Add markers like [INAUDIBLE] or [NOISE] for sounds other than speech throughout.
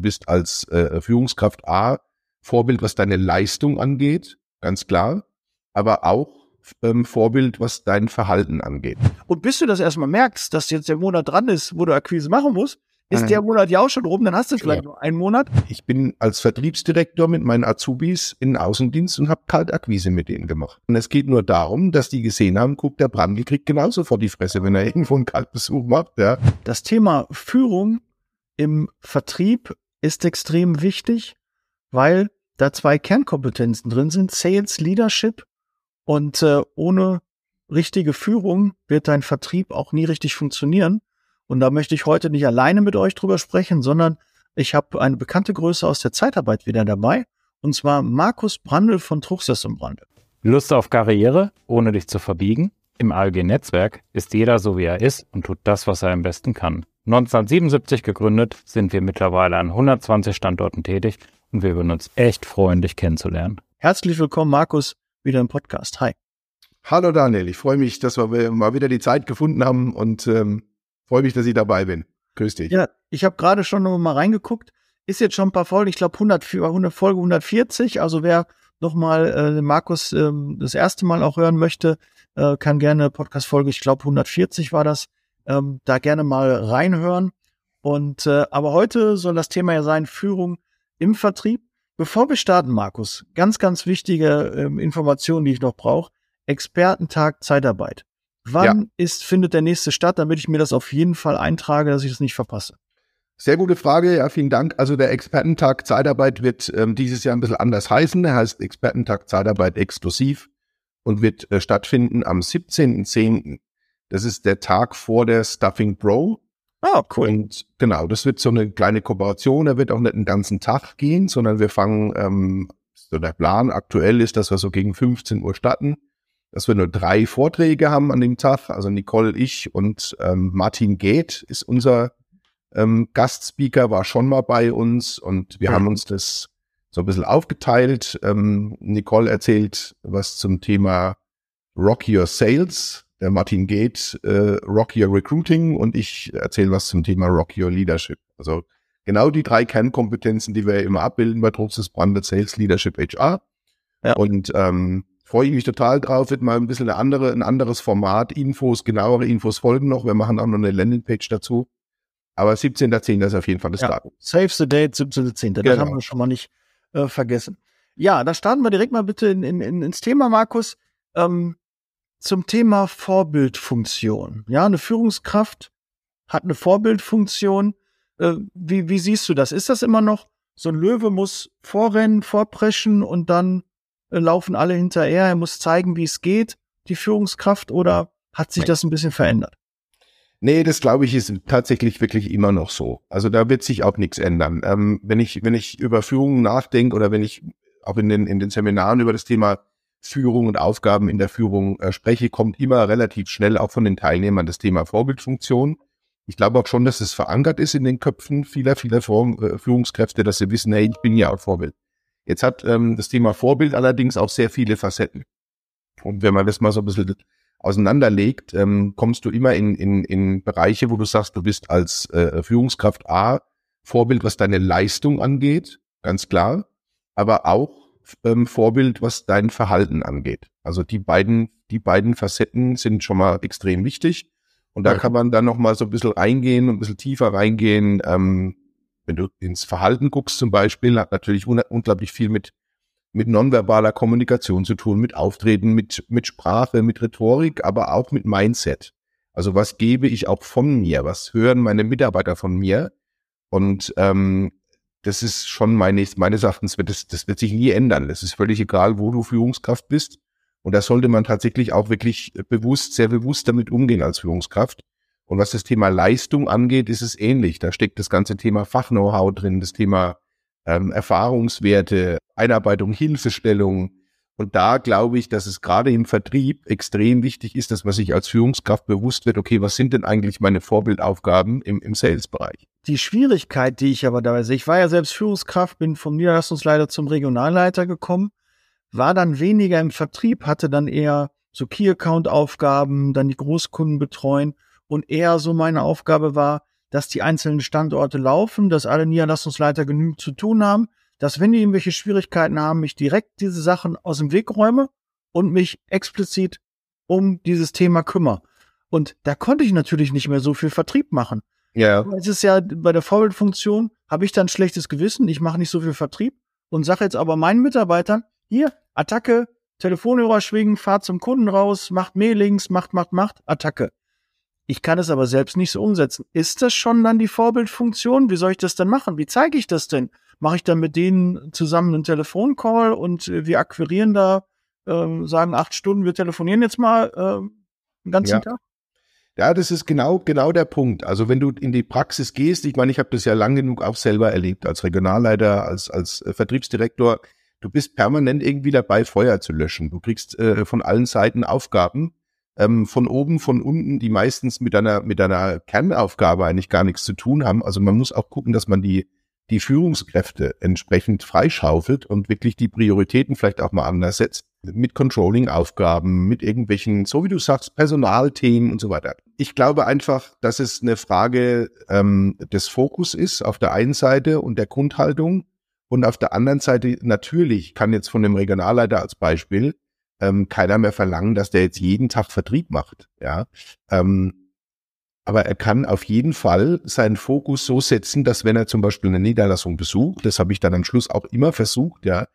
du bist als äh, Führungskraft A Vorbild, was deine Leistung angeht, ganz klar, aber auch ähm, Vorbild, was dein Verhalten angeht. Und bis du das erstmal merkst, dass jetzt der Monat dran ist, wo du Akquise machen musst, ist der Monat ja auch schon rum, dann hast du vielleicht ja. nur einen Monat. Ich bin als Vertriebsdirektor mit meinen Azubis in Außendienst und habe Kaltakquise mit denen gemacht. Und es geht nur darum, dass die gesehen haben, guckt, der Brandl kriegt genauso vor die Fresse, wenn er [LAUGHS] irgendwo einen Kaltbesuch macht. Ja. Das Thema Führung im Vertrieb ist extrem wichtig, weil da zwei Kernkompetenzen drin sind, Sales, Leadership und äh, ohne richtige Führung wird dein Vertrieb auch nie richtig funktionieren. Und da möchte ich heute nicht alleine mit euch drüber sprechen, sondern ich habe eine bekannte Größe aus der Zeitarbeit wieder dabei, und zwar Markus Brandl von Truchsess und Brandl. Lust auf Karriere, ohne dich zu verbiegen? Im ALG-Netzwerk ist jeder so, wie er ist und tut das, was er am besten kann. 1977 gegründet, sind wir mittlerweile an 120 Standorten tätig und wir würden uns echt freuen, dich kennenzulernen. Herzlich willkommen, Markus wieder im Podcast. Hi. Hallo Daniel, ich freue mich, dass wir mal wieder die Zeit gefunden haben und ähm, freue mich, dass ich dabei bin. Grüß dich. Ja, ich habe gerade schon noch mal reingeguckt. Ist jetzt schon ein paar Folgen, ich glaube 100, 100 Folge 140. Also wer noch mal äh, Markus ähm, das erste Mal auch hören möchte, äh, kann gerne Podcast-Folge, ich glaube 140 war das, ähm, da gerne mal reinhören. Und äh, aber heute soll das Thema ja sein Führung im Vertrieb. Bevor wir starten, Markus, ganz, ganz wichtige ähm, Informationen, die ich noch brauche. Expertentag Zeitarbeit. Wann ja. ist, findet der nächste statt, damit ich mir das auf jeden Fall eintrage, dass ich das nicht verpasse? Sehr gute Frage, ja, vielen Dank. Also der Expertentag Zeitarbeit wird ähm, dieses Jahr ein bisschen anders heißen. Er heißt Expertentag Zeitarbeit exklusiv und wird äh, stattfinden am 17.10. Das ist der Tag vor der Stuffing Pro. Ah, cool. Und genau, das wird so eine kleine Kooperation. Er wird auch nicht den ganzen Tag gehen, sondern wir fangen, ähm, so der Plan aktuell ist, dass wir so gegen 15 Uhr starten, dass wir nur drei Vorträge haben an dem Tag. Also Nicole, ich und ähm, Martin Geht ist unser ähm, Gastspeaker, war schon mal bei uns und wir mhm. haben uns das so ein bisschen aufgeteilt. Ähm, Nicole erzählt was zum Thema Rock Your Sales der Martin Geht, äh, Rock Your Recruiting und ich erzähle was zum Thema Rock Your Leadership. Also genau die drei Kernkompetenzen, die wir immer abbilden bei Truxes Branded Sales Leadership HR. Ja. Und ähm, freue ich mich total drauf, wird mal ein bisschen eine andere, ein anderes Format, Infos, genauere Infos folgen noch. Wir machen auch noch eine Landingpage dazu. Aber 17.10. ist auf jeden Fall das ja. Datum. Save the date, 17.10. Genau. Das haben wir schon mal nicht äh, vergessen. Ja, da starten wir direkt mal bitte in, in, ins Thema, Markus. Ähm, zum Thema Vorbildfunktion. Ja, eine Führungskraft hat eine Vorbildfunktion. Äh, wie, wie siehst du das? Ist das immer noch so ein Löwe muss vorrennen, vorpreschen und dann äh, laufen alle hinterher. Er muss zeigen, wie es geht, die Führungskraft, oder hat sich das ein bisschen verändert? Nee, das glaube ich ist tatsächlich wirklich immer noch so. Also da wird sich auch nichts ändern. Ähm, wenn ich, wenn ich über Führung nachdenke oder wenn ich auch in den, in den Seminaren über das Thema Führung und Aufgaben in der Führung äh, spreche, kommt immer relativ schnell auch von den Teilnehmern das Thema Vorbildfunktion. Ich glaube auch schon, dass es verankert ist in den Köpfen vieler, vieler äh, Führungskräfte, dass sie wissen, hey, ich bin ja auch Vorbild. Jetzt hat ähm, das Thema Vorbild allerdings auch sehr viele Facetten. Und wenn man das mal so ein bisschen auseinanderlegt, ähm, kommst du immer in, in, in Bereiche, wo du sagst, du bist als äh, Führungskraft A Vorbild, was deine Leistung angeht, ganz klar, aber auch ähm, Vorbild, was dein Verhalten angeht. Also die beiden, die beiden Facetten sind schon mal extrem wichtig. Und da ja. kann man dann noch mal so ein bisschen reingehen und ein bisschen tiefer reingehen. Ähm, wenn du ins Verhalten guckst zum Beispiel, hat natürlich un unglaublich viel mit, mit nonverbaler Kommunikation zu tun, mit Auftreten, mit, mit Sprache, mit Rhetorik, aber auch mit Mindset. Also was gebe ich auch von mir? Was hören meine Mitarbeiter von mir? Und ähm, das ist schon meines, meines Erachtens wird das, das wird sich nie ändern. Es ist völlig egal, wo du Führungskraft bist. Und da sollte man tatsächlich auch wirklich bewusst, sehr bewusst damit umgehen als Führungskraft. Und was das Thema Leistung angeht, ist es ähnlich. Da steckt das ganze Thema Fachknow-how drin, das Thema ähm, Erfahrungswerte, Einarbeitung, Hilfestellung, und da glaube ich, dass es gerade im Vertrieb extrem wichtig ist, dass man sich als Führungskraft bewusst wird, okay, was sind denn eigentlich meine Vorbildaufgaben im, im Sales-Bereich? Die Schwierigkeit, die ich aber dabei sehe, ich war ja selbst Führungskraft, bin vom Niederlassungsleiter zum Regionalleiter gekommen, war dann weniger im Vertrieb, hatte dann eher so Key-Account-Aufgaben, dann die Großkunden betreuen und eher so meine Aufgabe war, dass die einzelnen Standorte laufen, dass alle Niederlassungsleiter genügend zu tun haben, dass wenn die irgendwelche Schwierigkeiten haben, ich direkt diese Sachen aus dem Weg räume und mich explizit um dieses Thema kümmere. Und da konnte ich natürlich nicht mehr so viel Vertrieb machen. Ja. Es ist ja bei der Vorbildfunktion, habe ich dann schlechtes Gewissen, ich mache nicht so viel Vertrieb und sage jetzt aber meinen Mitarbeitern, hier, Attacke, Telefonhörer schwingen, fahrt zum Kunden raus, macht Mailings, macht, macht, macht, Attacke. Ich kann es aber selbst nicht so umsetzen. Ist das schon dann die Vorbildfunktion? Wie soll ich das denn machen? Wie zeige ich das denn? Mache ich dann mit denen zusammen einen Telefoncall und äh, wir akquirieren da, äh, sagen acht Stunden, wir telefonieren jetzt mal äh, den ganzen ja. Tag? Ja, das ist genau, genau der Punkt. Also wenn du in die Praxis gehst, ich meine, ich habe das ja lang genug auch selber erlebt, als Regionalleiter, als, als äh, Vertriebsdirektor, du bist permanent irgendwie dabei, Feuer zu löschen. Du kriegst äh, von allen Seiten Aufgaben, ähm, von oben, von unten, die meistens mit einer, mit einer Kernaufgabe eigentlich gar nichts zu tun haben. Also man muss auch gucken, dass man die, die Führungskräfte entsprechend freischaufelt und wirklich die Prioritäten vielleicht auch mal anders setzt. Mit Controlling-Aufgaben, mit irgendwelchen, so wie du sagst, Personalthemen und so weiter. Ich glaube einfach, dass es eine Frage ähm, des Fokus ist auf der einen Seite und der Grundhaltung und auf der anderen Seite natürlich kann jetzt von dem Regionalleiter als Beispiel ähm, keiner mehr verlangen, dass der jetzt jeden Tag Vertrieb macht. Ja, ähm, aber er kann auf jeden Fall seinen Fokus so setzen, dass wenn er zum Beispiel eine Niederlassung besucht, das habe ich dann am Schluss auch immer versucht, ja,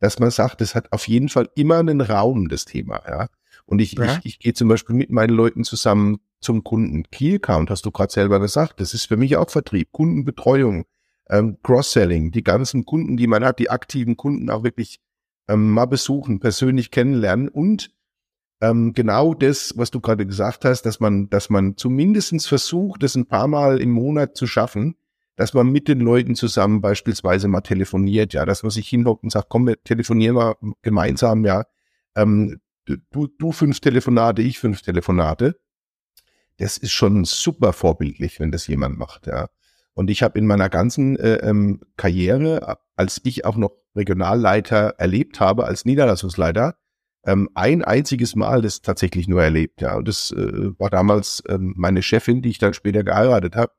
dass man sagt, es hat auf jeden Fall immer einen Raum, das Thema, ja. Und ich, ja. ich, ich gehe zum Beispiel mit meinen Leuten zusammen zum Kunden. Key Account, hast du gerade selber gesagt, das ist für mich auch Vertrieb, Kundenbetreuung, ähm, Cross-Selling, die ganzen Kunden, die man hat, die aktiven Kunden auch wirklich ähm, mal besuchen, persönlich kennenlernen und ähm, genau das, was du gerade gesagt hast, dass man, dass man zumindestens versucht, das ein paar Mal im Monat zu schaffen, dass man mit den Leuten zusammen beispielsweise mal telefoniert, ja, dass man sich hinhockt und sagt, komm, wir telefonieren mal gemeinsam, ja, ähm, du, du fünf Telefonate, ich fünf Telefonate. Das ist schon super vorbildlich, wenn das jemand macht, ja. Und ich habe in meiner ganzen äh, ähm, Karriere, als ich auch noch Regionalleiter erlebt habe, als Niederlassungsleiter, ähm, ein einziges Mal das tatsächlich nur erlebt. Ja, und das äh, war damals ähm, meine Chefin, die ich dann später geheiratet habe.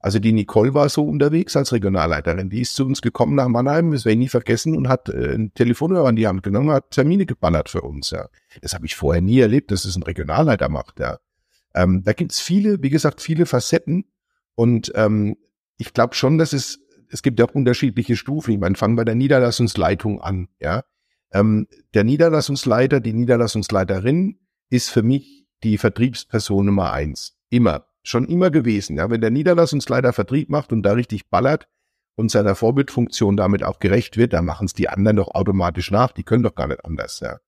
Also die Nicole war so unterwegs als Regionalleiterin. Die ist zu uns gekommen nach Mannheim, das werde ich nie vergessen, und hat äh, ein Telefonhörer in die Hand genommen, hat Termine gebannert für uns. Ja, das habe ich vorher nie erlebt, dass es ein Regionalleiter macht. Ja, ähm, da gibt's viele, wie gesagt, viele Facetten. Und ähm, ich glaube schon, dass es, es gibt ja auch unterschiedliche Stufen. Ich meine, fangen bei der Niederlassungsleitung an, ja. Ähm, der Niederlassungsleiter, die Niederlassungsleiterin ist für mich die Vertriebsperson Nummer eins. Immer. Schon immer gewesen. Ja. Wenn der Niederlassungsleiter Vertrieb macht und da richtig ballert und seiner Vorbildfunktion damit auch gerecht wird, dann machen es die anderen doch automatisch nach. Die können doch gar nicht anders, ja.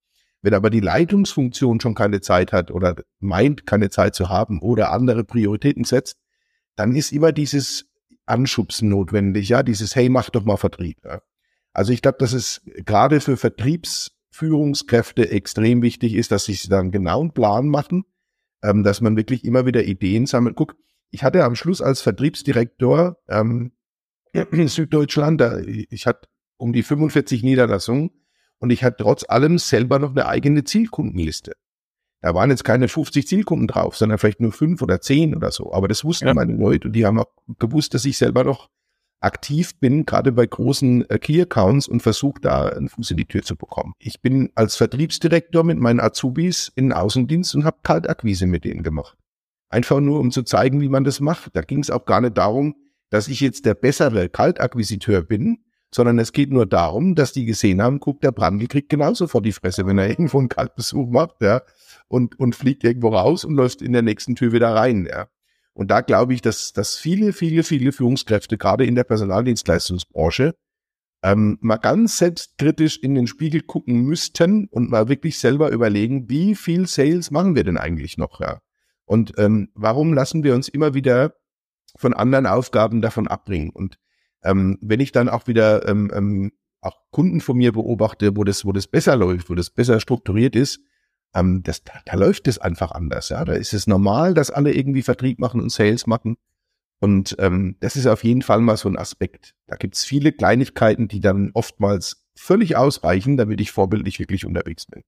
Wenn aber die Leitungsfunktion schon keine Zeit hat oder meint, keine Zeit zu haben oder andere Prioritäten setzt, dann ist immer dieses Anschubsen notwendig, ja, dieses Hey, mach doch mal Vertrieb. Ja. Also ich glaube, dass es gerade für Vertriebsführungskräfte extrem wichtig ist, dass sie sich dann genau einen Plan machen, ähm, dass man wirklich immer wieder Ideen sammelt. Guck, ich hatte am Schluss als Vertriebsdirektor ähm, in [CLEARS THROAT] Süddeutschland, da, ich hatte um die 45 Niederlassungen und ich hatte trotz allem selber noch eine eigene Zielkundenliste. Da waren jetzt keine 50 Zielkunden drauf, sondern vielleicht nur fünf oder zehn oder so. Aber das wussten ja. meine Leute und die haben auch gewusst, dass ich selber noch aktiv bin, gerade bei großen äh, Key Accounts und versuche da einen Fuß in die Tür zu bekommen. Ich bin als Vertriebsdirektor mit meinen Azubis in den Außendienst und habe Kaltakquise mit denen gemacht. Einfach nur, um zu zeigen, wie man das macht. Da ging es auch gar nicht darum, dass ich jetzt der bessere Kaltakquisiteur bin, sondern es geht nur darum, dass die gesehen haben, guckt, der Brandl kriegt genauso vor die Fresse, wenn er irgendwo einen Kaltbesuch macht, ja und, und fliegt irgendwo raus und läuft in der nächsten Tür wieder rein. Ja. Und da glaube ich, dass, dass viele, viele, viele Führungskräfte, gerade in der Personaldienstleistungsbranche, ähm, mal ganz selbstkritisch in den Spiegel gucken müssten und mal wirklich selber überlegen, wie viel Sales machen wir denn eigentlich noch? Ja? Und ähm, warum lassen wir uns immer wieder von anderen Aufgaben davon abbringen? Und ähm, wenn ich dann auch wieder ähm, ähm, auch Kunden von mir beobachte, wo das, wo das besser läuft, wo das besser strukturiert ist, ähm, das, da, da läuft es einfach anders. Ja, da ist es normal, dass alle irgendwie Vertrieb machen und Sales machen. Und ähm, das ist auf jeden Fall mal so ein Aspekt. Da gibt es viele Kleinigkeiten, die dann oftmals völlig ausreichen, damit ich vorbildlich wirklich unterwegs bin.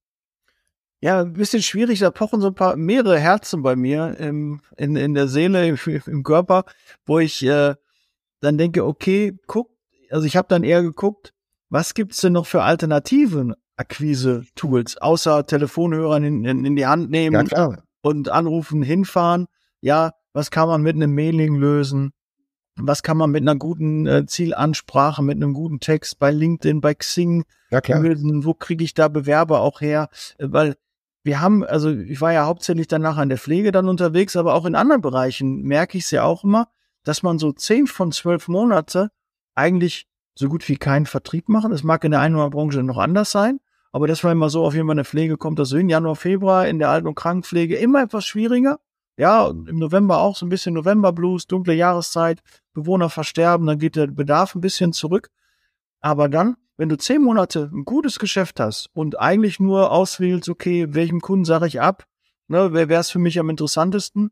Ja, ein bisschen schwierig, da pochen so ein paar mehrere Herzen bei mir im, in, in der Seele, im, im Körper, wo ich äh, dann denke, okay, guck, also ich habe dann eher geguckt, was gibt's denn noch für Alternativen Akquise-Tools, außer Telefonhörern in, in, in die Hand nehmen ja, und anrufen, hinfahren. Ja, was kann man mit einem Mailing lösen? Was kann man mit einer guten äh, Zielansprache, mit einem guten Text bei LinkedIn, bei Xing ja, klar. lösen? Wo kriege ich da Bewerber auch her? Äh, weil wir haben, also ich war ja hauptsächlich danach an der Pflege dann unterwegs, aber auch in anderen Bereichen merke ich es ja auch immer, dass man so zehn von zwölf Monate eigentlich so gut wie keinen Vertrieb machen. Es mag in der einen oder anderen Branche noch anders sein, aber das war immer so, auf jeden Fall eine Pflege kommt das in Januar, Februar, in der Alten- und Krankenpflege immer etwas schwieriger. Ja, im November auch so ein bisschen November Blues, dunkle Jahreszeit, Bewohner versterben, dann geht der Bedarf ein bisschen zurück. Aber dann, wenn du zehn Monate ein gutes Geschäft hast und eigentlich nur auswählst, okay, welchem Kunden sage ich ab, ne, wer wäre es für mich am interessantesten,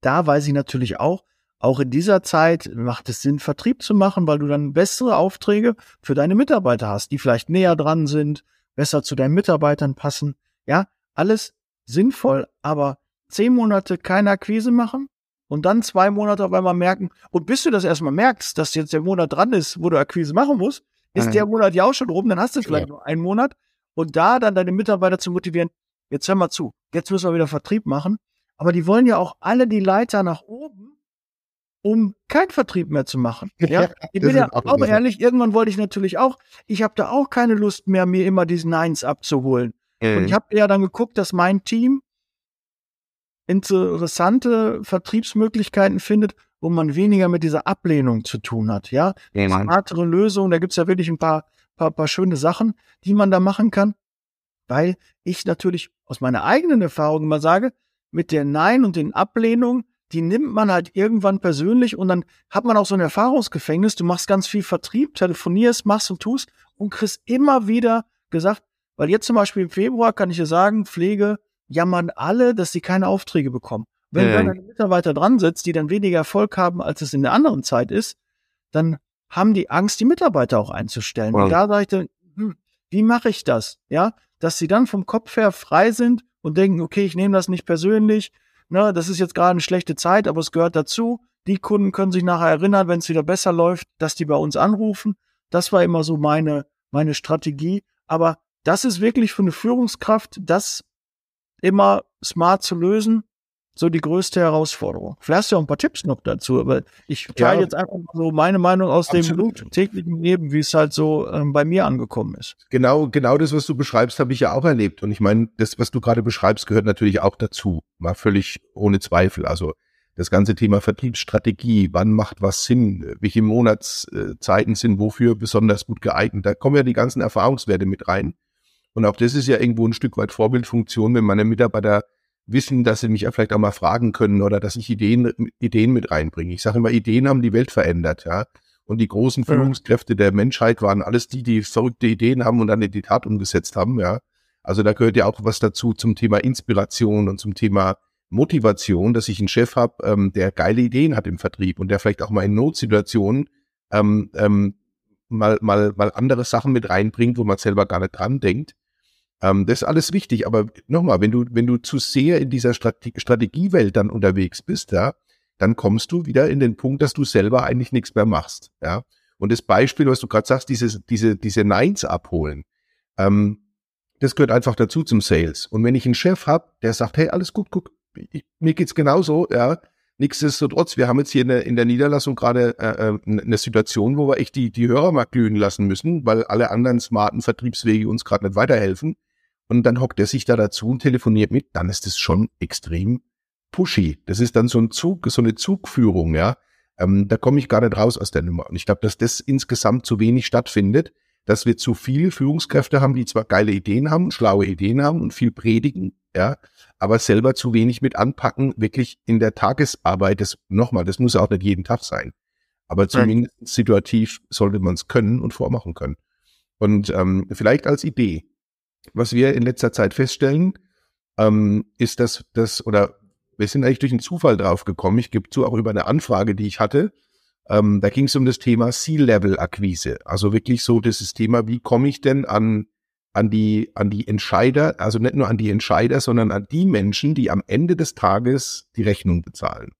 da weiß ich natürlich auch, auch in dieser Zeit macht es Sinn, Vertrieb zu machen, weil du dann bessere Aufträge für deine Mitarbeiter hast, die vielleicht näher dran sind, besser zu deinen Mitarbeitern passen. Ja, alles sinnvoll, aber zehn Monate keine Akquise machen und dann zwei Monate auf einmal merken, und bis du das erstmal merkst, dass jetzt der Monat dran ist, wo du Akquise machen musst, ist mhm. der Monat ja auch schon rum, dann hast du vielleicht ja. nur einen Monat und da dann deine Mitarbeiter zu motivieren, jetzt hör mal zu, jetzt müssen wir wieder Vertrieb machen, aber die wollen ja auch alle die Leiter nach oben um keinen Vertrieb mehr zu machen. [LAUGHS] Ja, ich bin ja auch ehrlich, irgendwann wollte ich natürlich auch, ich habe da auch keine Lust mehr, mir immer diese Neins abzuholen. Mhm. Und ich habe ja dann geguckt, dass mein Team interessante Vertriebsmöglichkeiten findet, wo man weniger mit dieser Ablehnung zu tun hat. Ja, mhm. smartere Lösungen, da gibt's ja wirklich ein paar, paar, paar schöne Sachen, die man da machen kann, weil ich natürlich aus meiner eigenen Erfahrung immer sage, mit der Nein und den Ablehnungen die nimmt man halt irgendwann persönlich und dann hat man auch so ein Erfahrungsgefängnis. Du machst ganz viel Vertrieb, telefonierst, machst und tust und kriegst immer wieder gesagt, weil jetzt zum Beispiel im Februar kann ich dir sagen, Pflege jammern alle, dass sie keine Aufträge bekommen. Wenn ja. dann ein Mitarbeiter dran sitzt, die dann weniger Erfolg haben, als es in der anderen Zeit ist, dann haben die Angst, die Mitarbeiter auch einzustellen. Wow. Und da sage ich dann, hm, wie mache ich das? Ja, dass sie dann vom Kopf her frei sind und denken, okay, ich nehme das nicht persönlich, ne, das ist jetzt gerade eine schlechte Zeit, aber es gehört dazu. Die Kunden können sich nachher erinnern, wenn es wieder besser läuft, dass die bei uns anrufen. Das war immer so meine, meine Strategie. Aber das ist wirklich für eine Führungskraft, das immer smart zu lösen so die größte Herausforderung. Vielleicht hast du ja auch ein paar Tipps noch dazu, aber ich teile ja, jetzt einfach so meine Meinung aus absolut. dem täglichen Leben, wie es halt so ähm, bei mir angekommen ist. Genau, genau das, was du beschreibst, habe ich ja auch erlebt. Und ich meine, das, was du gerade beschreibst, gehört natürlich auch dazu. Mal völlig ohne Zweifel. Also das ganze Thema Vertriebsstrategie, wann macht was Sinn, welche Monatszeiten sind wofür besonders gut geeignet. Da kommen ja die ganzen Erfahrungswerte mit rein. Und auch das ist ja irgendwo ein Stück weit Vorbildfunktion, wenn meine Mitarbeiter wissen, dass sie mich ja vielleicht auch mal fragen können oder dass ich Ideen, Ideen mit reinbringe. Ich sage immer, Ideen haben die Welt verändert, ja. Und die großen Führungskräfte der Menschheit waren alles die, die verrückte Ideen haben und dann in die Tat umgesetzt haben, ja. Also da gehört ja auch was dazu zum Thema Inspiration und zum Thema Motivation, dass ich einen Chef habe, ähm, der geile Ideen hat im Vertrieb und der vielleicht auch mal in Notsituationen ähm, ähm, mal, mal, mal andere Sachen mit reinbringt, wo man selber gar nicht dran denkt. Ähm, das ist alles wichtig, aber nochmal, wenn du, wenn du zu sehr in dieser Strate Strategiewelt dann unterwegs bist, ja, dann kommst du wieder in den Punkt, dass du selber eigentlich nichts mehr machst, ja. Und das Beispiel, was du gerade sagst, dieses, diese, diese Neins abholen, ähm, das gehört einfach dazu zum Sales. Und wenn ich einen Chef habe, der sagt, hey, alles gut, guck, ich, mir geht's genauso, ja, Nichtsdestotrotz, wir haben jetzt hier in der, in der Niederlassung gerade äh, äh eine Situation, wo wir echt die, die Hörer mal glühen lassen müssen, weil alle anderen smarten Vertriebswege uns gerade nicht weiterhelfen und dann hockt er sich da dazu und telefoniert mit, dann ist es schon extrem pushy. Das ist dann so ein Zug, so eine Zugführung, ja. Ähm, da komme ich gar nicht raus aus der Nummer. Und ich glaube, dass das insgesamt zu wenig stattfindet, dass wir zu viele Führungskräfte haben, die zwar geile Ideen haben, schlaue Ideen haben und viel predigen, ja, aber selber zu wenig mit anpacken, wirklich in der Tagesarbeit, das nochmal, das muss auch nicht jeden Tag sein. Aber zumindest situativ sollte man es können und vormachen können. Und ähm, vielleicht als Idee, was wir in letzter Zeit feststellen, ähm, ist, dass das, oder wir sind eigentlich durch einen Zufall drauf gekommen. Ich gebe zu, auch über eine Anfrage, die ich hatte. Ähm, da ging es um das Thema C-Level-Akquise. Also wirklich so dieses Thema, wie komme ich denn an, an die, an die Entscheider, also nicht nur an die Entscheider, sondern an die Menschen, die am Ende des Tages die Rechnung bezahlen.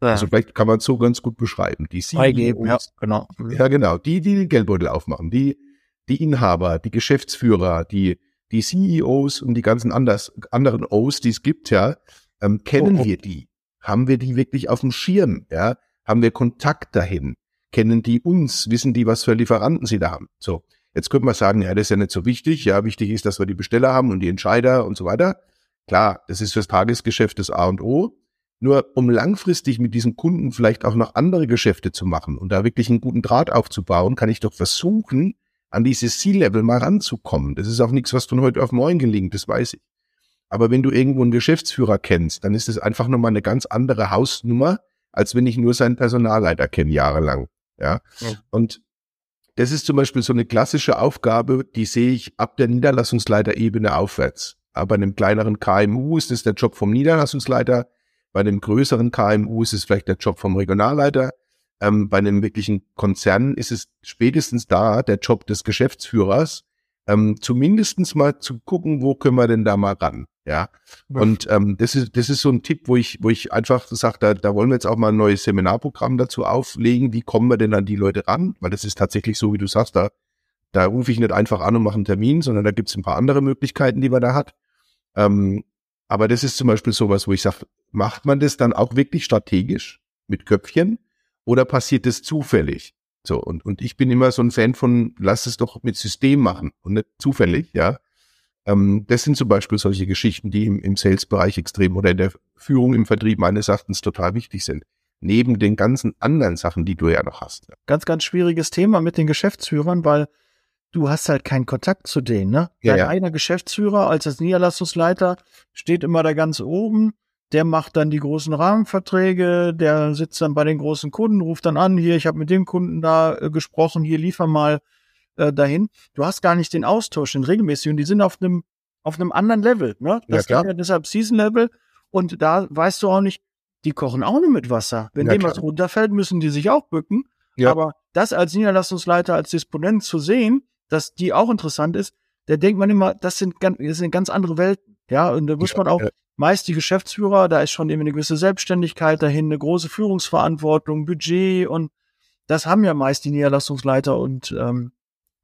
Ja. Also vielleicht kann man es so ganz gut beschreiben. Die CEOs, ja, genau. Ja, genau. Die, die den Geldbeutel aufmachen, die, die Inhaber, die Geschäftsführer, die, die CEOs und die ganzen anders, anderen O's, die es gibt, ja, ähm, kennen oh, oh. wir die? Haben wir die wirklich auf dem Schirm? Ja, haben wir Kontakt dahin? Kennen die uns? Wissen die, was für Lieferanten sie da haben? So. Jetzt könnte man sagen, ja, das ist ja nicht so wichtig. Ja, wichtig ist, dass wir die Besteller haben und die Entscheider und so weiter. Klar, das ist fürs Tagesgeschäft das A und O. Nur um langfristig mit diesen Kunden vielleicht auch noch andere Geschäfte zu machen und da wirklich einen guten Draht aufzubauen, kann ich doch versuchen, an dieses C-Level mal ranzukommen. Das ist auch nichts, was von heute auf morgen gelingt, das weiß ich. Aber wenn du irgendwo einen Geschäftsführer kennst, dann ist es einfach nochmal eine ganz andere Hausnummer, als wenn ich nur seinen Personalleiter kenne, jahrelang. Ja. ja. Und das ist zum Beispiel so eine klassische Aufgabe, die sehe ich ab der Niederlassungsleiterebene aufwärts. Aber bei einem kleineren KMU ist es der Job vom Niederlassungsleiter. Bei einem größeren KMU ist es vielleicht der Job vom Regionalleiter. Ähm, bei einem wirklichen Konzern ist es spätestens da der Job des Geschäftsführers, ähm, zumindestens mal zu gucken, wo können wir denn da mal ran. Ja. Und ähm, das ist, das ist so ein Tipp, wo ich, wo ich einfach sage, da, da wollen wir jetzt auch mal ein neues Seminarprogramm dazu auflegen. Wie kommen wir denn an die Leute ran? Weil das ist tatsächlich so, wie du sagst, da, da rufe ich nicht einfach an und mache einen Termin, sondern da gibt es ein paar andere Möglichkeiten, die man da hat. Ähm, aber das ist zum Beispiel sowas, wo ich sage, macht man das dann auch wirklich strategisch mit Köpfchen oder passiert das zufällig? So, und, und ich bin immer so ein Fan von, lass es doch mit System machen und nicht zufällig, ja. Ähm, das sind zum Beispiel solche Geschichten, die im, im Sales-Bereich extrem oder in der Führung im Vertrieb meines Erachtens total wichtig sind. Neben den ganzen anderen Sachen, die du ja noch hast. Ganz, ganz schwieriges Thema mit den Geschäftsführern, weil du hast halt keinen Kontakt zu denen, ne? Ja, Dein ja. einer Geschäftsführer als das Niederlassungsleiter steht immer da ganz oben, der macht dann die großen Rahmenverträge, der sitzt dann bei den großen Kunden, ruft dann an, hier, ich habe mit dem Kunden da äh, gesprochen, hier liefer mal äh, dahin. Du hast gar nicht den Austausch, den regelmäßigen. Die sind auf einem auf einem anderen Level. Ne? Das ja, ist ja deshalb Season Level. Und da weißt du auch nicht, die kochen auch nur mit Wasser. Wenn ja, dem was runterfällt, müssen die sich auch bücken. Ja. Aber das als Niederlassungsleiter, als Disponent zu sehen, dass die auch interessant ist, da denkt man immer, das sind ganz, das sind ganz andere Welten. Ja, und da muss man auch meist die Geschäftsführer, da ist schon eben eine gewisse Selbstständigkeit dahin, eine große Führungsverantwortung, Budget und das haben ja meist die Niederlassungsleiter und ähm,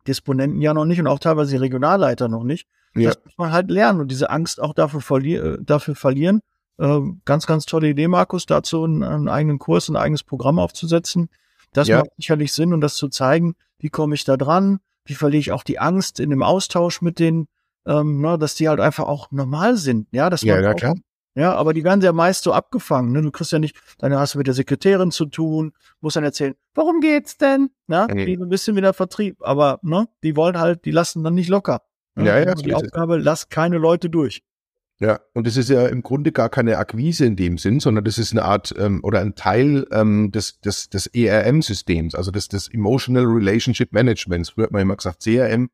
Disponenten ja noch nicht und auch teilweise die Regionalleiter noch nicht. Ja. Das muss man halt lernen und diese Angst auch dafür, verli äh, dafür verlieren. Äh, ganz, ganz tolle Idee, Markus, dazu einen, einen, eigenen Kurs, ein eigenes Programm aufzusetzen. Das ja. macht sicherlich Sinn und das zu zeigen, wie komme ich da dran, wie verliere ich auch die Angst in dem Austausch mit den, ähm, ne, dass die halt einfach auch normal sind, ja, dass man ja, ja, klar. Ja, aber die werden ja meist so abgefangen. Ne? Du kriegst ja nicht, dann hast du mit der Sekretärin zu tun, musst dann erzählen, warum geht's denn? Na, nee. die ein bisschen wieder Vertrieb. Aber ne, die wollen halt, die lassen dann nicht locker. Ne? Ja, ja, also die Aufgabe, lass keine Leute durch. Ja, und das ist ja im Grunde gar keine Akquise in dem Sinn, sondern das ist eine Art ähm, oder ein Teil ähm, des, des, des ERM-Systems, also des, des Emotional Relationship Managements. Früher hat man immer gesagt CRM.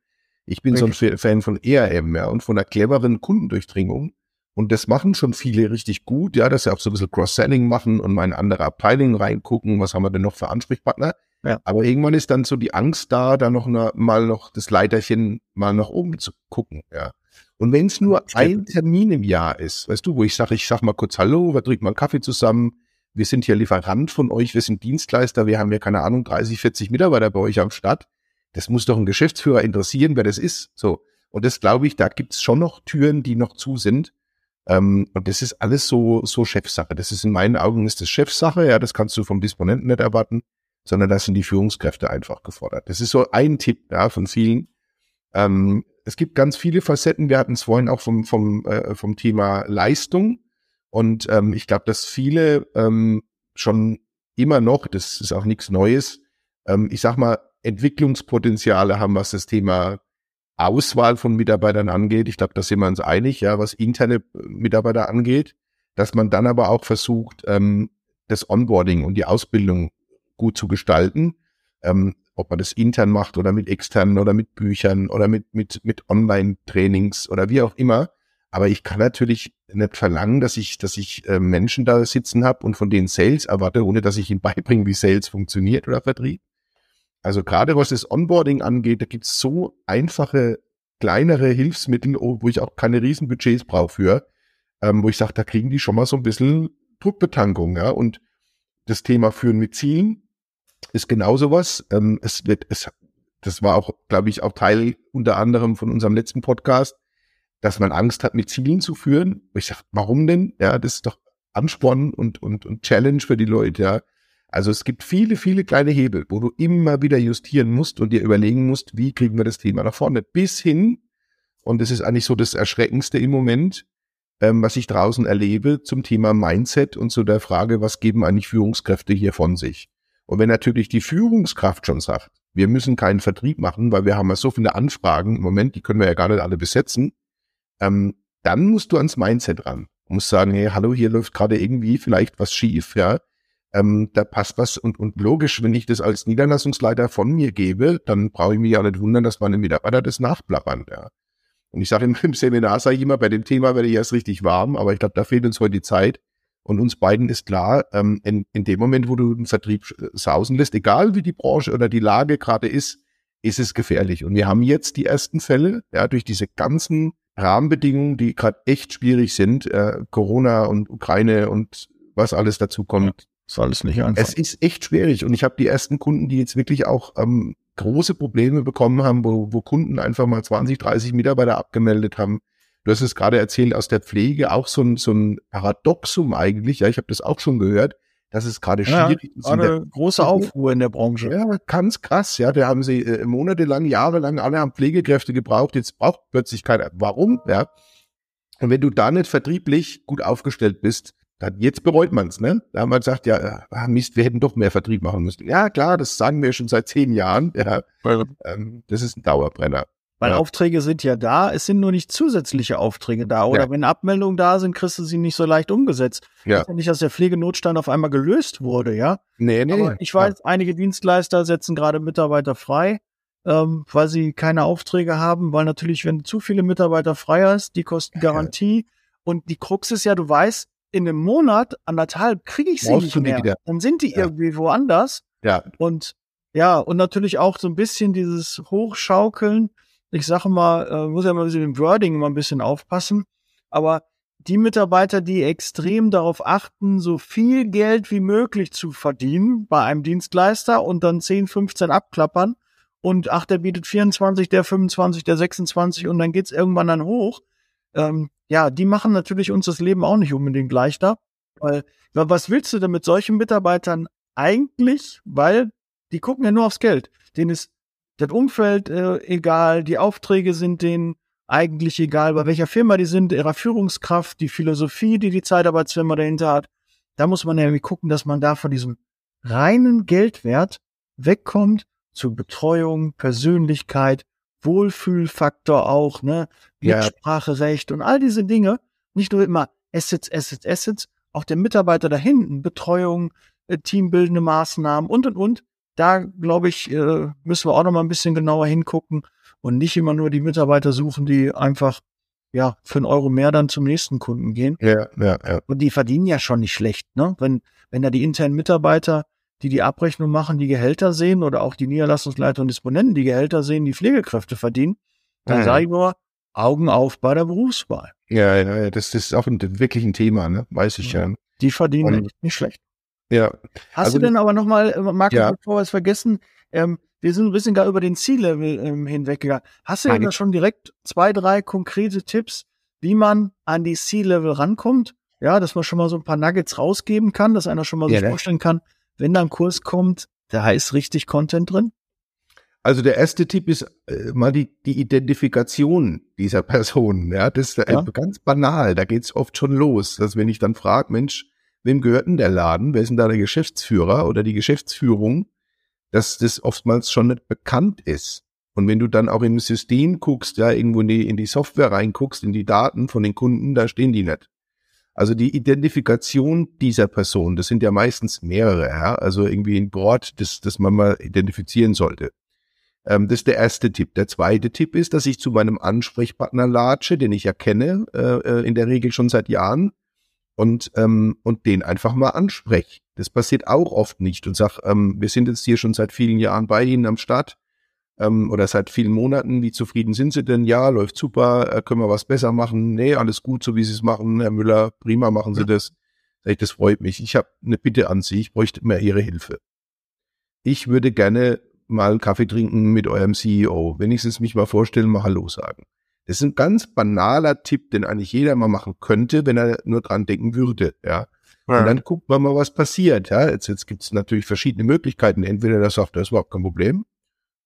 Ich bin okay. so ein Fan von ERM, ja, und von einer cleveren Kundendurchdringung und das machen schon viele richtig gut, ja, dass sie auch so ein bisschen Cross-Selling machen und mal in andere Abteilungen reingucken, was haben wir denn noch für Ansprechpartner. Ja. Aber irgendwann ist dann so die Angst da, da noch eine, mal noch das Leiterchen mal nach oben zu gucken, ja. Und wenn es nur ein Termin im Jahr ist, weißt du, wo ich sage, ich sag mal kurz Hallo, wir trinken mal einen Kaffee zusammen, wir sind hier Lieferant von euch, wir sind Dienstleister, wir haben ja keine Ahnung, 30, 40 Mitarbeiter bei euch am Start. Das muss doch ein Geschäftsführer interessieren, wer das ist. So. Und das glaube ich, da gibt's schon noch Türen, die noch zu sind. Ähm, und das ist alles so, so Chefsache. Das ist in meinen Augen ist das Chefsache, ja, das kannst du vom Disponenten nicht erwarten, sondern da sind die Führungskräfte einfach gefordert. Das ist so ein Tipp, ja, von vielen. Ähm, es gibt ganz viele Facetten. Wir hatten es vorhin auch vom, vom, äh, vom Thema Leistung. Und ähm, ich glaube, dass viele ähm, schon immer noch, das ist auch nichts Neues, ähm, ich sag mal, Entwicklungspotenziale haben, was das Thema Auswahl von Mitarbeitern angeht. Ich glaube, da sind wir uns einig, ja, was interne äh, Mitarbeiter angeht, dass man dann aber auch versucht, ähm, das Onboarding und die Ausbildung gut zu gestalten. Ähm, ob man das intern macht oder mit externen oder mit Büchern oder mit, mit, mit Online-Trainings oder wie auch immer. Aber ich kann natürlich nicht verlangen, dass ich, dass ich äh, Menschen da sitzen habe und von denen Sales erwarte, ohne dass ich ihnen [LAUGHS] beibringe, wie Sales funktioniert oder Vertrieb. Also gerade was das Onboarding angeht, da gibt's so einfache kleinere Hilfsmittel, wo ich auch keine Riesenbudgets brauche für, ähm, wo ich sage, da kriegen die schon mal so ein bisschen Druckbetankung, ja. Und das Thema Führen mit Zielen ist genau sowas. Ähm, es wird, es, das war auch, glaube ich, auch Teil unter anderem von unserem letzten Podcast, dass man Angst hat, mit Zielen zu führen. Ich sage, warum denn? Ja, das ist doch Ansporn und, und, und Challenge für die Leute, ja. Also es gibt viele, viele kleine Hebel, wo du immer wieder justieren musst und dir überlegen musst, wie kriegen wir das Thema nach vorne. Bis hin, und das ist eigentlich so das Erschreckendste im Moment, ähm, was ich draußen erlebe zum Thema Mindset und zu der Frage, was geben eigentlich Führungskräfte hier von sich. Und wenn natürlich die Führungskraft schon sagt, wir müssen keinen Vertrieb machen, weil wir haben ja so viele Anfragen im Moment, die können wir ja gar nicht alle besetzen, ähm, dann musst du ans Mindset ran. Du musst sagen, hey, hallo, hier läuft gerade irgendwie vielleicht was schief, ja ähm, da passt was und, und logisch, wenn ich das als Niederlassungsleiter von mir gebe, dann brauche ich mich ja nicht wundern, dass meine Mitarbeiter das nachplappern. Ja. Und ich sage im, im Seminar, sage ich immer, bei dem Thema werde ich erst richtig warm, aber ich glaube, da fehlt uns heute die Zeit. Und uns beiden ist klar, ähm, in, in dem Moment, wo du den Vertrieb äh, sausen lässt, egal wie die Branche oder die Lage gerade ist, ist es gefährlich. Und wir haben jetzt die ersten Fälle, ja, durch diese ganzen Rahmenbedingungen, die gerade echt schwierig sind, äh, Corona und Ukraine und was alles dazu kommt, ist alles nicht einfach. Es ist echt schwierig und ich habe die ersten Kunden, die jetzt wirklich auch ähm, große Probleme bekommen haben, wo, wo Kunden einfach mal 20, 30 Mitarbeiter abgemeldet haben. Du hast es gerade erzählt aus der Pflege, auch so ein, so ein Paradoxum eigentlich. Ja, ich habe das auch schon gehört, dass es gerade schwierig ist. Eine große Aufruhr in der Branche. Ja, ganz krass. Ja, da haben sie äh, monatelang, jahrelang alle haben Pflegekräfte gebraucht. Jetzt braucht plötzlich keiner. Warum? Ja. Und wenn du da nicht vertrieblich gut aufgestellt bist, jetzt bereut man es, ne? Da haben wir gesagt, ja, ah, Mist, wir hätten doch mehr Vertrieb machen müssen. Ja, klar, das sagen wir schon seit zehn Jahren. Ja, ähm, das ist ein Dauerbrenner. Weil ja. Aufträge sind ja da, es sind nur nicht zusätzliche Aufträge da. Oder ja. wenn Abmeldungen da sind, kriegst du sie nicht so leicht umgesetzt. Ja. Ist ja nicht, dass der Pflegenotstand auf einmal gelöst wurde, ja? Nee, nee. Aber ich weiß, ja. einige Dienstleister setzen gerade Mitarbeiter frei, ähm, weil sie keine Aufträge haben, weil natürlich, wenn zu viele Mitarbeiter frei hast, die kosten Garantie. Und die Krux ist ja, du weißt, in einem Monat, anderthalb, kriege ich sie Brauchst nicht mehr. Dann sind die ja. irgendwie woanders. Ja. Und ja, und natürlich auch so ein bisschen dieses Hochschaukeln. Ich sage mal, äh, muss ja mal mit dem Wording immer ein bisschen aufpassen. Aber die Mitarbeiter, die extrem darauf achten, so viel Geld wie möglich zu verdienen bei einem Dienstleister und dann 10, 15 abklappern und ach, der bietet 24, der 25, der 26 und dann geht's irgendwann dann hoch. Ähm, ja, die machen natürlich uns das Leben auch nicht unbedingt leichter. Weil, was willst du denn mit solchen Mitarbeitern eigentlich? Weil die gucken ja nur aufs Geld. Denen ist das Umfeld äh, egal, die Aufträge sind denen eigentlich egal, bei welcher Firma die sind, ihrer Führungskraft, die Philosophie, die die Zeitarbeitsfirma dahinter hat. Da muss man ja irgendwie gucken, dass man da von diesem reinen Geldwert wegkommt zu Betreuung, Persönlichkeit, Wohlfühlfaktor auch, ne? Mitspracherecht ja. und all diese Dinge. Nicht nur immer Assets, Assets, Assets, auch der Mitarbeiter da hinten, Betreuung, äh, teambildende Maßnahmen und und und. Da, glaube ich, äh, müssen wir auch noch mal ein bisschen genauer hingucken und nicht immer nur die Mitarbeiter suchen, die einfach ja für einen Euro mehr dann zum nächsten Kunden gehen. Ja, ja, ja. Und die verdienen ja schon nicht schlecht, ne? Wenn wenn da die internen Mitarbeiter die die Abrechnung machen, die Gehälter sehen oder auch die Niederlassungsleiter und Disponenten, die Gehälter sehen, die Pflegekräfte verdienen, dann mhm. sage ich nur, Augen auf bei der Berufswahl. Ja, ja, das, das ist auch ein, wirklich ein Thema, ne? Weiß ich ja. ja. Die verdienen und, nicht schlecht. Ja. Hast also, du denn aber nochmal, äh, Markus, ja. bevor wir es vergessen, ähm, wir sind ein bisschen gar über den Ziellevel ähm, hinweggegangen. Hast du denn da schon direkt zwei, drei konkrete Tipps, wie man an die C-Level rankommt? Ja, dass man schon mal so ein paar Nuggets rausgeben kann, dass einer schon mal ja, sich vorstellen kann, wenn da ein Kurs kommt, da ist richtig Content drin? Also der erste Tipp ist äh, mal die, die Identifikation dieser [LAUGHS] Person. Ja, das ist ja. ganz banal. Da geht's oft schon los, dass wenn ich dann frage, Mensch, wem gehört denn der Laden? Wer ist denn da der Geschäftsführer oder die Geschäftsführung? Dass das oftmals schon nicht bekannt ist. Und wenn du dann auch im System guckst, ja, irgendwo in die, in die Software reinguckst, in die Daten von den Kunden, da stehen die nicht. Also die Identifikation dieser Person, das sind ja meistens mehrere, ja? also irgendwie ein Board, das, das man mal identifizieren sollte. Ähm, das ist der erste Tipp. Der zweite Tipp ist, dass ich zu meinem Ansprechpartner latsche, den ich ja kenne, äh, äh, in der Regel schon seit Jahren, und, ähm, und den einfach mal anspreche. Das passiert auch oft nicht und sag, ähm, wir sind jetzt hier schon seit vielen Jahren bei Ihnen am Start. Ähm, oder seit vielen Monaten. Wie zufrieden sind Sie denn? Ja, läuft super. Äh, können wir was besser machen? Nee, alles gut, so wie Sie es machen. Herr Müller, prima machen Sie das. Sag ich, das freut mich. Ich habe eine Bitte an Sie. Ich bräuchte mehr Ihre Hilfe. Ich würde gerne mal einen Kaffee trinken mit eurem CEO. Wenigstens mich mal vorstellen, mal Hallo sagen. Das ist ein ganz banaler Tipp, den eigentlich jeder mal machen könnte, wenn er nur dran denken würde, ja. Und dann guckt man mal, was passiert. Ja, jetzt, jetzt gibt es natürlich verschiedene Möglichkeiten. Entweder der sagt, das ist überhaupt kein Problem.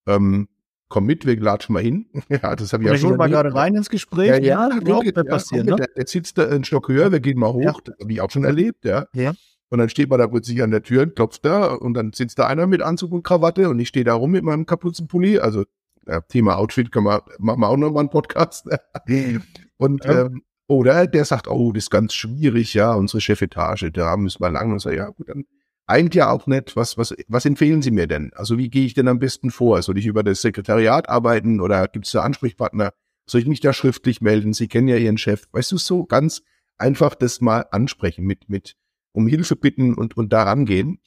Ähm, komm mit, wir latschen mal hin. [LAUGHS] ja, das habe ich ja schon mal gerade rein ins Gespräch. Ja, ja, ja, ja, passiert, ne? der, der sitzt da einen Stock höher, wir gehen mal hoch. Ja. Das habe ich auch schon erlebt, ja. ja. Und dann steht man da plötzlich an der Tür und klopft da und dann sitzt da einer mit Anzug und Krawatte und ich stehe da rum mit meinem Kapuzenpulli. Also ja, Thema Outfit können wir, machen wir auch noch mal einen Podcast. [LAUGHS] und ja. ähm, oder der sagt, oh, das ist ganz schwierig, ja, unsere Chefetage, da müssen wir lang. Und so, ja, gut, dann eigentlich ja auch nicht. Was, was, was empfehlen Sie mir denn? Also wie gehe ich denn am besten vor? Soll ich über das Sekretariat arbeiten oder gibt es da Ansprechpartner? Soll ich mich da schriftlich melden? Sie kennen ja Ihren Chef. Weißt du, so ganz einfach das mal ansprechen, mit, mit um Hilfe bitten und, und da rangehen.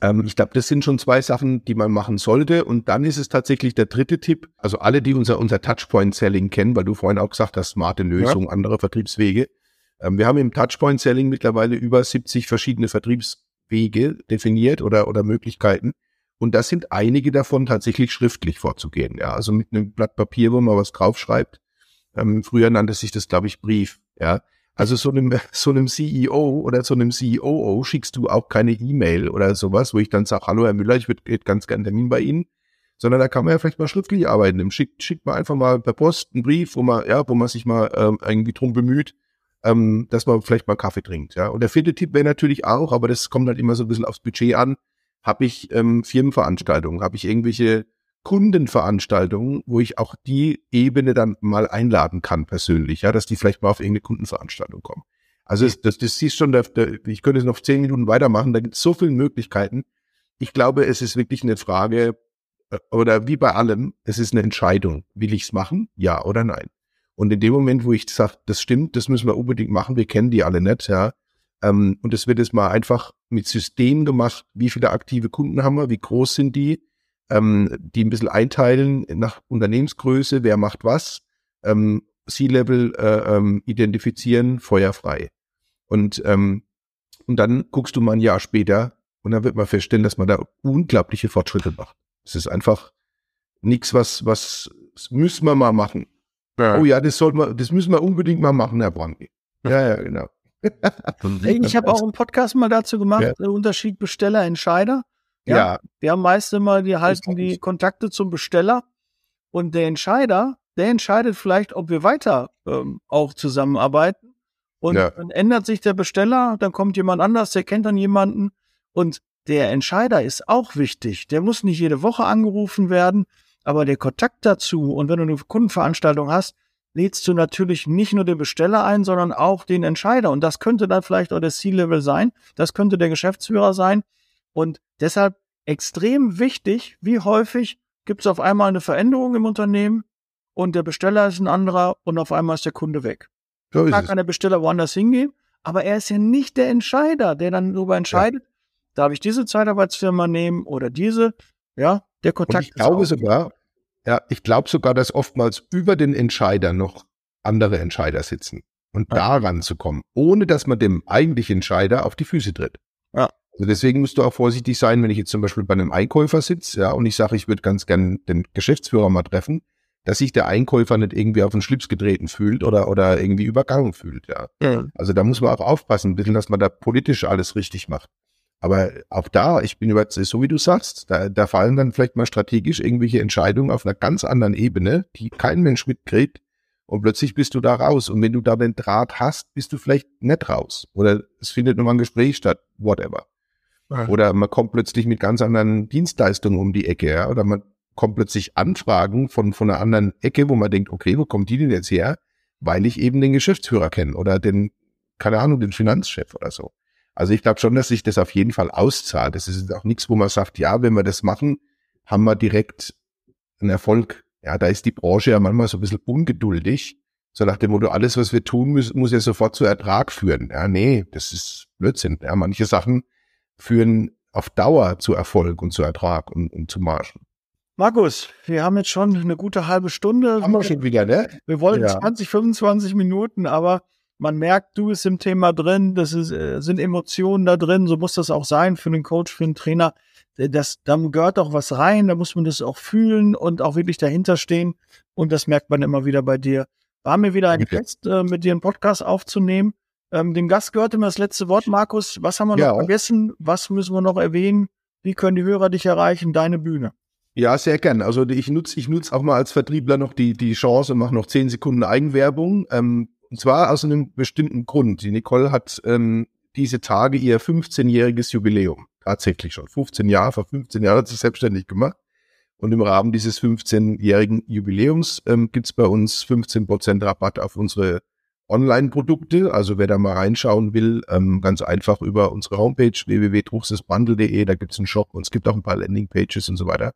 Ähm, ich glaube, das sind schon zwei Sachen, die man machen sollte. Und dann ist es tatsächlich der dritte Tipp. Also alle, die unser, unser Touchpoint-Selling kennen, weil du vorhin auch gesagt hast, smarte Lösung, ja. andere Vertriebswege. Ähm, wir haben im Touchpoint-Selling mittlerweile über 70 verschiedene Vertriebswege definiert oder, oder Möglichkeiten. Und das sind einige davon tatsächlich schriftlich vorzugehen. Ja, also mit einem Blatt Papier, wo man was draufschreibt. Ähm, früher nannte sich das, glaube ich, Brief. Ja, also so einem, [LAUGHS] so einem CEO oder so einem COO schickst du auch keine E-Mail oder sowas, wo ich dann sage, hallo Herr Müller, ich würde ganz gerne Termin bei Ihnen. Sondern da kann man ja vielleicht mal schriftlich arbeiten. Schickt, schickt man einfach mal per Post einen Brief, wo man, ja, wo man sich mal ähm, irgendwie drum bemüht, ähm, dass man vielleicht mal Kaffee trinkt. Ja. Und der vierte Tipp wäre natürlich auch, aber das kommt halt immer so ein bisschen aufs Budget an, habe ich ähm, Firmenveranstaltungen, habe ich irgendwelche Kundenveranstaltungen, wo ich auch die Ebene dann mal einladen kann persönlich, ja, dass die vielleicht mal auf irgendeine Kundenveranstaltung kommen. Also das, das, das siehst schon, der, der, ich könnte es noch zehn Minuten weitermachen, da gibt es so viele Möglichkeiten. Ich glaube, es ist wirklich eine Frage, äh, oder wie bei allem, es ist eine Entscheidung. Will ich es machen? Ja oder nein? Und in dem Moment, wo ich sage, das stimmt, das müssen wir unbedingt machen, wir kennen die alle nicht, ja, ähm, und es wird jetzt mal einfach mit System gemacht, wie viele aktive Kunden haben wir, wie groß sind die, ähm, die ein bisschen einteilen nach Unternehmensgröße, wer macht was, ähm, C-Level äh, ähm, identifizieren, feuerfrei. Und, ähm, und dann guckst du mal ein Jahr später und dann wird man feststellen, dass man da unglaubliche Fortschritte macht. Es ist einfach nichts, was, was müssen wir mal machen. Ja. Oh ja, das sollten wir, das müssen wir unbedingt mal machen, Herr Brandy. Ja, ja, genau. ich habe auch einen Podcast mal dazu gemacht, ja. der Unterschied Besteller, Entscheider. Ja. ja. Wir haben meist immer, die halten die Kontakte zum Besteller und der Entscheider, der entscheidet vielleicht, ob wir weiter ähm, auch zusammenarbeiten. Und ja. dann ändert sich der Besteller, dann kommt jemand anders, der kennt dann jemanden. Und der Entscheider ist auch wichtig. Der muss nicht jede Woche angerufen werden, aber der Kontakt dazu und wenn du eine Kundenveranstaltung hast, lädst du natürlich nicht nur den Besteller ein, sondern auch den Entscheider. Und das könnte dann vielleicht auch der C-Level sein. Das könnte der Geschäftsführer sein. Und deshalb extrem wichtig, wie häufig gibt es auf einmal eine Veränderung im Unternehmen und der Besteller ist ein anderer und auf einmal ist der Kunde weg. So da kann der Besteller woanders hingehen, aber er ist ja nicht der Entscheider, der dann darüber entscheidet, ja. darf ich diese Zeitarbeitsfirma nehmen oder diese, ja, der Kontakt. Und ich glaube sogar, ja, ich glaube sogar, dass oftmals über den Entscheider noch andere Entscheider sitzen und ja. daran zu kommen, ohne dass man dem eigentlichen Entscheider auf die Füße tritt. Ja. Also deswegen musst du auch vorsichtig sein, wenn ich jetzt zum Beispiel bei einem Einkäufer sitze, ja, und ich sage, ich würde ganz gern den Geschäftsführer mal treffen, dass sich der Einkäufer nicht irgendwie auf den Schlips getreten fühlt oder, oder irgendwie übergangen fühlt, ja. ja. Also da muss man auch aufpassen, ein bisschen, dass man da politisch alles richtig macht. Aber auch da, ich bin überzeugt, so wie du sagst, da, da fallen dann vielleicht mal strategisch irgendwelche Entscheidungen auf einer ganz anderen Ebene, die kein Mensch mitkriegt. Und plötzlich bist du da raus. Und wenn du da den Draht hast, bist du vielleicht nicht raus. Oder es findet nochmal ein Gespräch statt, whatever. Oder man kommt plötzlich mit ganz anderen Dienstleistungen um die Ecke, ja? oder man kommt plötzlich Anfragen von, von einer anderen Ecke, wo man denkt, okay, wo kommt die denn jetzt her? Weil ich eben den Geschäftsführer kenne oder den, keine Ahnung, den Finanzchef oder so. Also ich glaube schon, dass sich das auf jeden Fall auszahlt. Das ist auch nichts, wo man sagt, ja, wenn wir das machen, haben wir direkt einen Erfolg. Ja, da ist die Branche ja manchmal so ein bisschen ungeduldig. So nach dem Motto, alles, was wir tun, muss, muss ja sofort zu Ertrag führen. Ja, nee, das ist Blödsinn. Ja, manche Sachen führen auf Dauer zu Erfolg und zu Ertrag und, und zu Margen. Markus, wir haben jetzt schon eine gute halbe Stunde. Haben wir schon wieder, ne? Wir wollten Ja. 20, 25 Minuten, aber man merkt, du bist im Thema drin, das ist, äh, sind Emotionen da drin, so muss das auch sein für den Coach, für den Trainer. Äh, Das, da gehört auch was rein, da muss man das auch fühlen und auch wirklich dahinter stehen. Und das merkt man immer wieder bei dir. War mir wieder ein Okay. Fest, äh, mit dir einen Podcast aufzunehmen. Ähm, dem Gast gehört immer das letzte Wort, Markus. Was haben wir noch Ja. vergessen? Was müssen wir noch erwähnen? Wie können die Hörer dich erreichen? Deine Bühne. Ja, sehr gern. Also ich nutze ich nutz auch mal als Vertriebler noch die, die Chance und mache noch zehn Sekunden Eigenwerbung. Ähm, und zwar aus einem bestimmten Grund. Die Nicole hat ähm, diese Tage ihr 15-jähriges Jubiläum. Tatsächlich schon. 15 Jahre, vor 15 Jahren hat sie selbstständig gemacht. Und im Rahmen dieses 15-jährigen Jubiläums ähm, gibt's bei uns 15% Rabatt auf unsere Online-Produkte. Also wer da mal reinschauen will, ähm, ganz einfach über unsere Homepage www.truchsesbundle.de, da gibt's einen Shop und es gibt auch ein paar Landing-Pages und so weiter.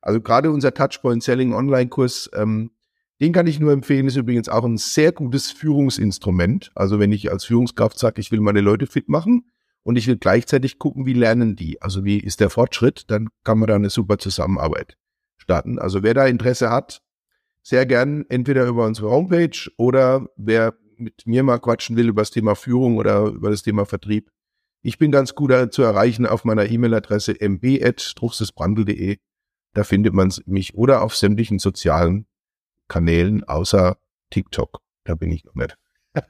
Also gerade unser Touchpoint Selling Online-Kurs, ähm, den kann ich nur empfehlen, ist übrigens auch ein sehr gutes Führungsinstrument. Also wenn ich als Führungskraft sage, ich will meine Leute fit machen und ich will gleichzeitig gucken, wie lernen die, also wie ist der Fortschritt, dann kann man da eine super Zusammenarbeit starten. Also wer da Interesse hat, sehr gern entweder über unsere Homepage oder wer mit mir mal quatschen will über das Thema Führung oder über das Thema Vertrieb. Ich bin ganz gut zu erreichen auf meiner E-Mail-Adresse mb.druchsesbrandel.de. Da findet man mich oder auf sämtlichen sozialen Kanälen außer TikTok. Da bin ich noch nicht. [LAUGHS]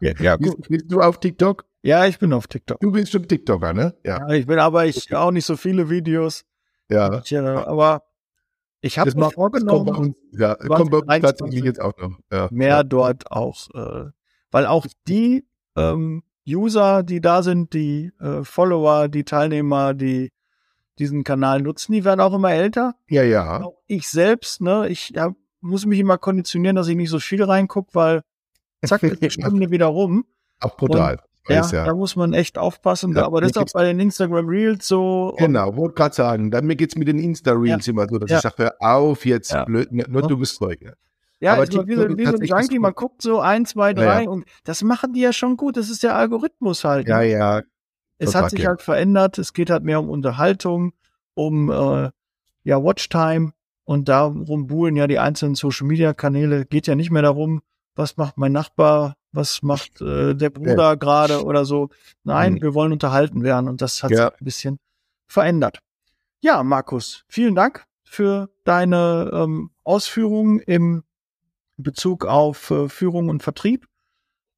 Ja, ja, Bist, bist du auf TikTok? Ja, ich bin auf TikTok. Du bist schon TikToker, ne? Ja. Ja, ich bin aber ich auch nicht so viele Videos. Ja. Ich, äh, aber ich habe mir macht- kommt bei vorgenommen, uns, ja, 20, kommt bei uns 23. tatsächlich jetzt auch noch. Ja. mehr dort auch, äh, weil auch die ähm, User, die da sind, die äh, Follower, die Teilnehmer, die diesen Kanal nutzen, die werden auch immer älter. Ja, ja. Auch ich selbst, ne, ich ja, muss mich immer konditionieren, dass ich nicht so viel reinguck, weil [LAUGHS] zack, ist die Stunde wieder rum. Auch brutal. Ich Ja, weiß, ja. da muss man echt aufpassen. Ja, aber das ist auch bei den Instagram Reels so. Genau, wollte gerade sagen, dann mir geht's mit den Insta-Reels immer so, dass Ja. ich sage, hör auf jetzt, Ja. blöd, nur Ja. dummes Zeug. Ja, Aber ist mal wie, so, wie so ein Junkie, man guckt so ein, zwei, Ja, drei ja. und das machen die ja schon gut. Das ist der Algorithmus halt. Ja, ne? ja, es total hat sich halt verändert. Es geht halt mehr um Unterhaltung, um äh, ja Watchtime und darum buhlen ja die einzelnen Social Media Kanäle. Geht ja nicht mehr darum, was macht mein Nachbar, was macht äh, der Bruder gerade oder so. Nein, Mhm. wir wollen unterhalten werden und das hat Ja. sich ein bisschen verändert. Ja, Markus, vielen Dank für deine ähm, Ausführungen im Bezug auf äh, Führung und Vertrieb.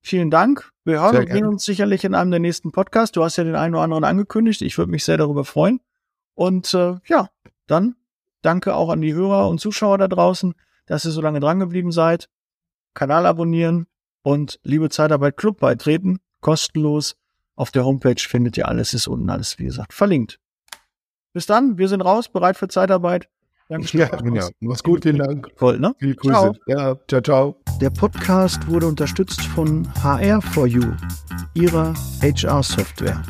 Vielen Dank. Wir hören und sehen uns sicherlich in einem der nächsten Podcasts. Du hast ja den einen oder anderen angekündigt. Ich würde mich sehr darüber freuen. Und äh, ja, dann danke auch an die Hörer und Zuschauer da draußen, dass ihr so lange dran geblieben seid. Kanal abonnieren und liebe Zeitarbeit Club beitreten. Kostenlos. Auf der Homepage findet ihr alles. Ist unten alles, wie gesagt, verlinkt. Bis dann. Wir sind raus, bereit für Zeitarbeit. Danke. ja, ja. Mach's gut, vielen Dank. Voll, ne? Viele Grüße. Ciao. Ja, ciao, ciao. Der Podcast wurde unterstützt von HR4U, ihrer HR-Software.